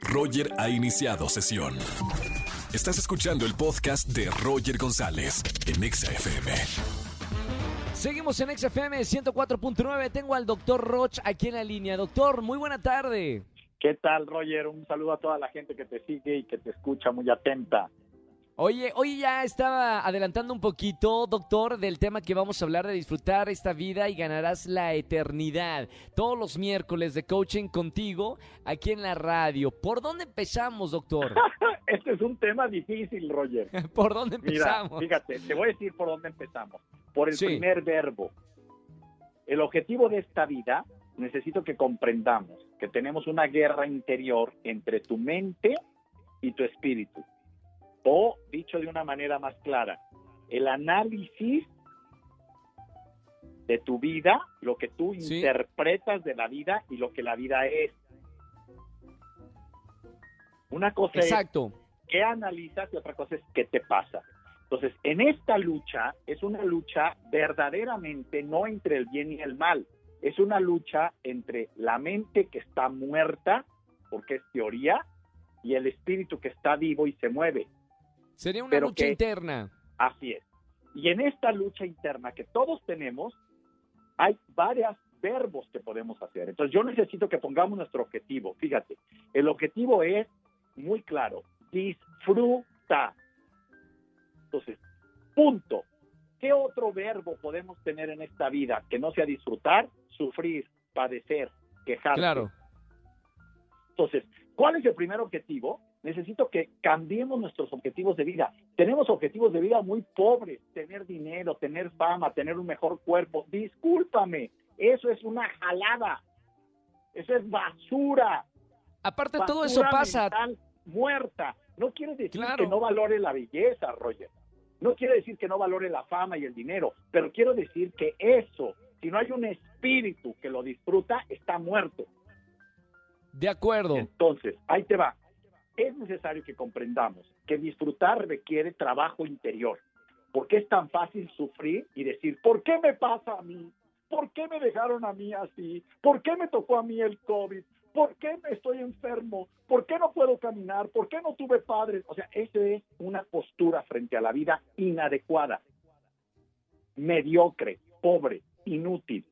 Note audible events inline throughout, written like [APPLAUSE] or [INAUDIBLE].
Roger ha iniciado sesión. Estás escuchando el podcast de Roger González en Exa FM. Seguimos en XFM 104.9. Tengo al doctor Roch aquí en la línea. Doctor, muy buena tarde. ¿Qué tal, Roger? Un saludo a toda la gente que te sigue y que te escucha muy atenta. Oye, hoy ya estaba adelantando un poquito, doctor, del tema que vamos a hablar de disfrutar esta vida y ganarás la eternidad. Todos los miércoles de coaching contigo aquí en la radio. ¿Por dónde empezamos, doctor? [LAUGHS] este es un tema difícil, Roger. [LAUGHS] ¿Por dónde empezamos? Mira, fíjate, te voy a decir por dónde empezamos. Por el primer verbo. El objetivo de esta vida, necesito que comprendamos que tenemos una guerra interior entre tu mente y tu espíritu. O, dicho de una manera más clara, el análisis de tu vida, lo que tú interpretas de la vida y lo que la vida es. Una cosa Exacto. es qué analizas y otra cosa es qué te pasa. Entonces, en esta lucha es una lucha verdaderamente no entre el bien y el mal, es una lucha entre la mente que está muerta, porque es teoría, y el espíritu que está vivo y se mueve. Sería una lucha interna. Así es. Y en esta lucha interna que todos tenemos, hay varios verbos que podemos hacer. Entonces yo necesito que pongamos nuestro objetivo. Fíjate, el objetivo es muy claro, disfruta. Entonces, punto. ¿Qué otro verbo podemos tener en esta vida que no sea disfrutar, sufrir, padecer, quejarse? Claro. Entonces, ¿cuál es el primer objetivo? Necesito que cambiemos nuestros objetivos de vida. Tenemos objetivos de vida muy pobres, tener dinero, tener fama, tener un mejor cuerpo. Discúlpame, eso es una jalada. Eso es basura. Aparte todo eso pasa muerta. No quiere decir que no valore la belleza, Roger. No quiere decir que no valore la fama y el dinero, pero quiero decir que eso, si no hay un espíritu que lo disfruta, está muerto. De acuerdo. Entonces, ahí te va es necesario que comprendamos que disfrutar requiere trabajo interior. porque es tan fácil sufrir y decir, ¿por qué me pasa a mí? ¿Por qué me dejaron a mí así? ¿Por qué me tocó a mí el COVID? ¿Por qué me estoy enfermo? ¿Por qué no puedo caminar? ¿Por qué no tuve padres? O sea, esa es una postura frente a la vida inadecuada, mediocre, pobre, inútil.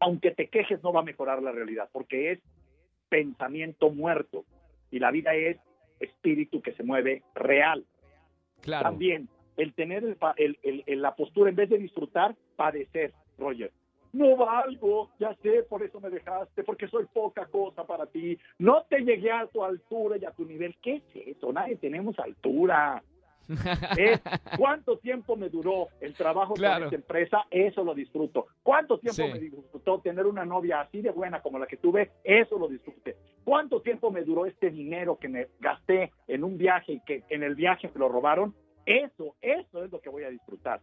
Aunque te quejes no va a mejorar la realidad porque es pensamiento muerto y la vida es espíritu que se mueve real. Claro. También el tener el, la postura, en vez de disfrutar, padecer, Roger. No valgo, ya sé, por eso me dejaste, porque soy poca cosa para ti. No te llegué a tu altura y a tu nivel. ¿Qué es eso? Nadie tenemos altura. [LAUGHS] ¿Cuánto tiempo me duró el trabajo en esta empresa? Eso lo disfruto. ¿Cuánto tiempo me disfrutó tener una novia así de buena como la que tuve? Eso lo disfruté. ¿Cuánto tiempo me duró este dinero que me gasté en un viaje y que en el viaje me lo robaron? Eso, eso es lo que voy a disfrutar.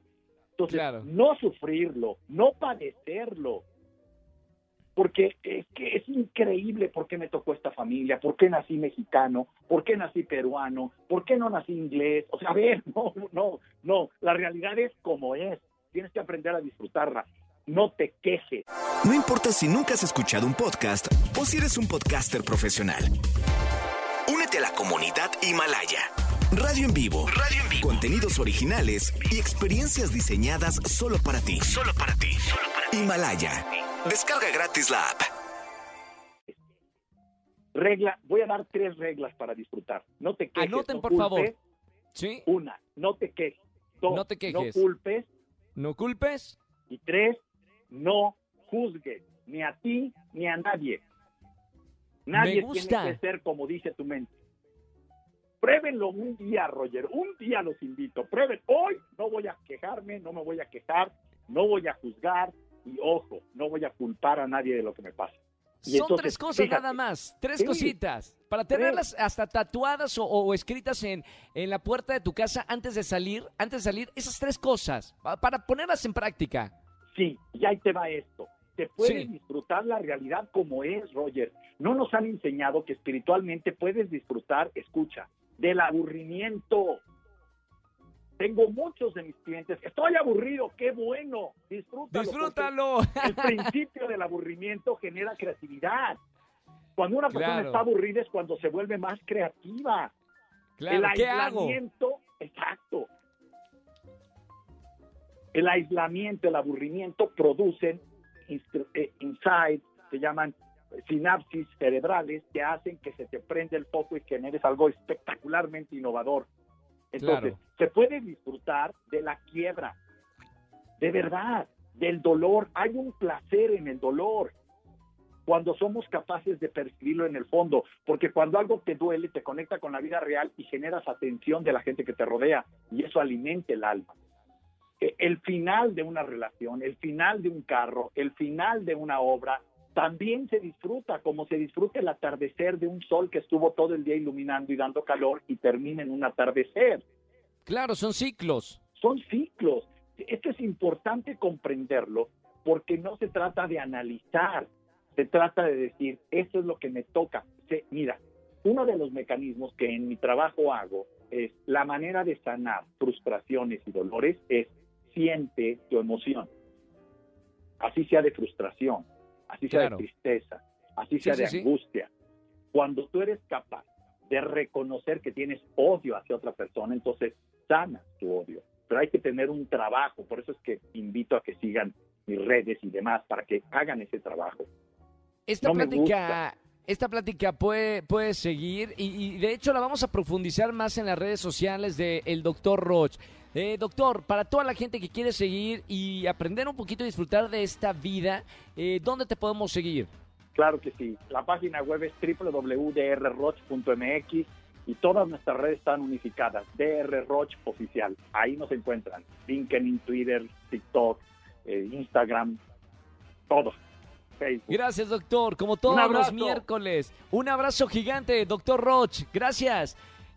Entonces, no sufrirlo, no padecerlo, porque es que es increíble por qué me tocó esta familia, por qué nací mexicano, por qué nací peruano, por qué no nací inglés. O sea, a ver, [LAUGHS] no, no, no, la realidad es como es. Tienes que aprender a disfrutarla. No te quejes. No importa si nunca has escuchado un podcast o si eres un podcaster profesional. Únete a la comunidad Himalaya. Radio en vivo. Radio en vivo. Contenidos originales y experiencias diseñadas solo para ti. Solo para ti. Solo para ti. Himalaya. Descarga gratis la app. Regla, voy a dar tres reglas para disfrutar. No te quejes. Anoten, por favor. ¿Sí? Una, no te quejes. Dos, no te quejes. No culpes. No culpes. Y tres, no juzgues. Ni a ti ni a nadie. Nadie tiene que ser como dice tu mente. Pruébenlo un día, Roger. Un día los invito. Prueben. Hoy no voy a quejarme, no me voy a quejar, no voy a juzgar, y ojo, no voy a culpar a nadie de lo que me pasa. Son tres cosas nada más, tres cositas, para tenerlas hasta tatuadas o, escritas en, en, la puerta de tu casa antes de salir, antes de salir, esas tres cosas, para ponerlas en práctica. Sí, y ahí te va esto. Te puedes disfrutar la realidad como es, Roger. No nos han enseñado que espiritualmente puedes disfrutar, escucha, del aburrimiento. Tengo muchos de mis clientes. Estoy aburrido, qué bueno. Disfrútalo. Disfrútalo. El [LAUGHS] principio del aburrimiento genera creatividad. Cuando una persona Claro. está aburrida es cuando se vuelve más creativa. Claro, el ¿qué hago? aislamiento, exacto. El aislamiento, el aburrimiento producen eh, insights, se llaman sinapsis cerebrales que hacen que se te prenda el foco y generes algo espectacularmente innovador. Entonces, Claro. se puede disfrutar de la quiebra, de verdad, del dolor. Hay un placer en el dolor cuando somos capaces de percibirlo en el fondo, porque cuando algo te duele, te conecta con la vida real y generas atención de la gente que te rodea y eso alimenta el alma. Eh, El final de una relación, el final de un carro, el final de una obra, también se disfruta, como se disfruta el atardecer de un sol que estuvo todo el día iluminando y dando calor y termina en un atardecer Claro, son ciclos. son ciclos. Esto es importante comprenderlo porque no se trata de analizar, se trata de decir, esto es lo que me toca. Se- mira, uno de los mecanismos que en mi trabajo hago es la manera de sanar frustraciones y dolores es siente tu emoción. Así sea de frustración, así sea Claro. de tristeza, así Sí, sea de sí. angustia. Cuando tú eres capaz de reconocer que tienes odio hacia otra persona, entonces sanas tu odio. Pero hay que tener un trabajo, por eso es que invito a que sigan mis redes y demás, para que hagan ese trabajo. Esta No plática, esta plática puede, puede seguir y, y de hecho la vamos a profundizar más en las redes sociales del el doctor Roch. Eh, doctor, para toda la gente que quiere seguir y aprender un poquito y disfrutar de esta vida, eh, ¿dónde te podemos seguir? Claro que sí. La página web es www.drroch.mx y todas nuestras redes están unificadas. DR Roch Oficial. Ahí nos encuentran. LinkedIn, Twitter, TikTok, eh, Instagram, todo. Facebook. Gracias, doctor. Como todos los miércoles. Un abrazo gigante, doctor Roch. Gracias.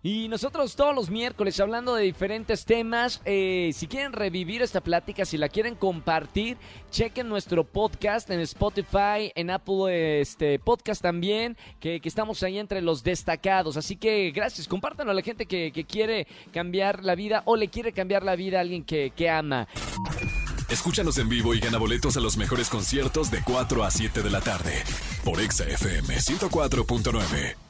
Y nosotros todos los miércoles hablando de diferentes temas. eh, si quieren revivir esta plática, si la quieren compartir, chequen nuestro podcast en Spotify, en Apple este, Podcast también, que, que estamos ahí entre los destacados. Así que gracias, compártanlo a la gente que, que quiere cambiar la vida o le quiere cambiar la vida a alguien que, que ama. Escúchanos en vivo y gana boletos a los mejores conciertos de 4 a 7 de la tarde por Exa FM 104.9.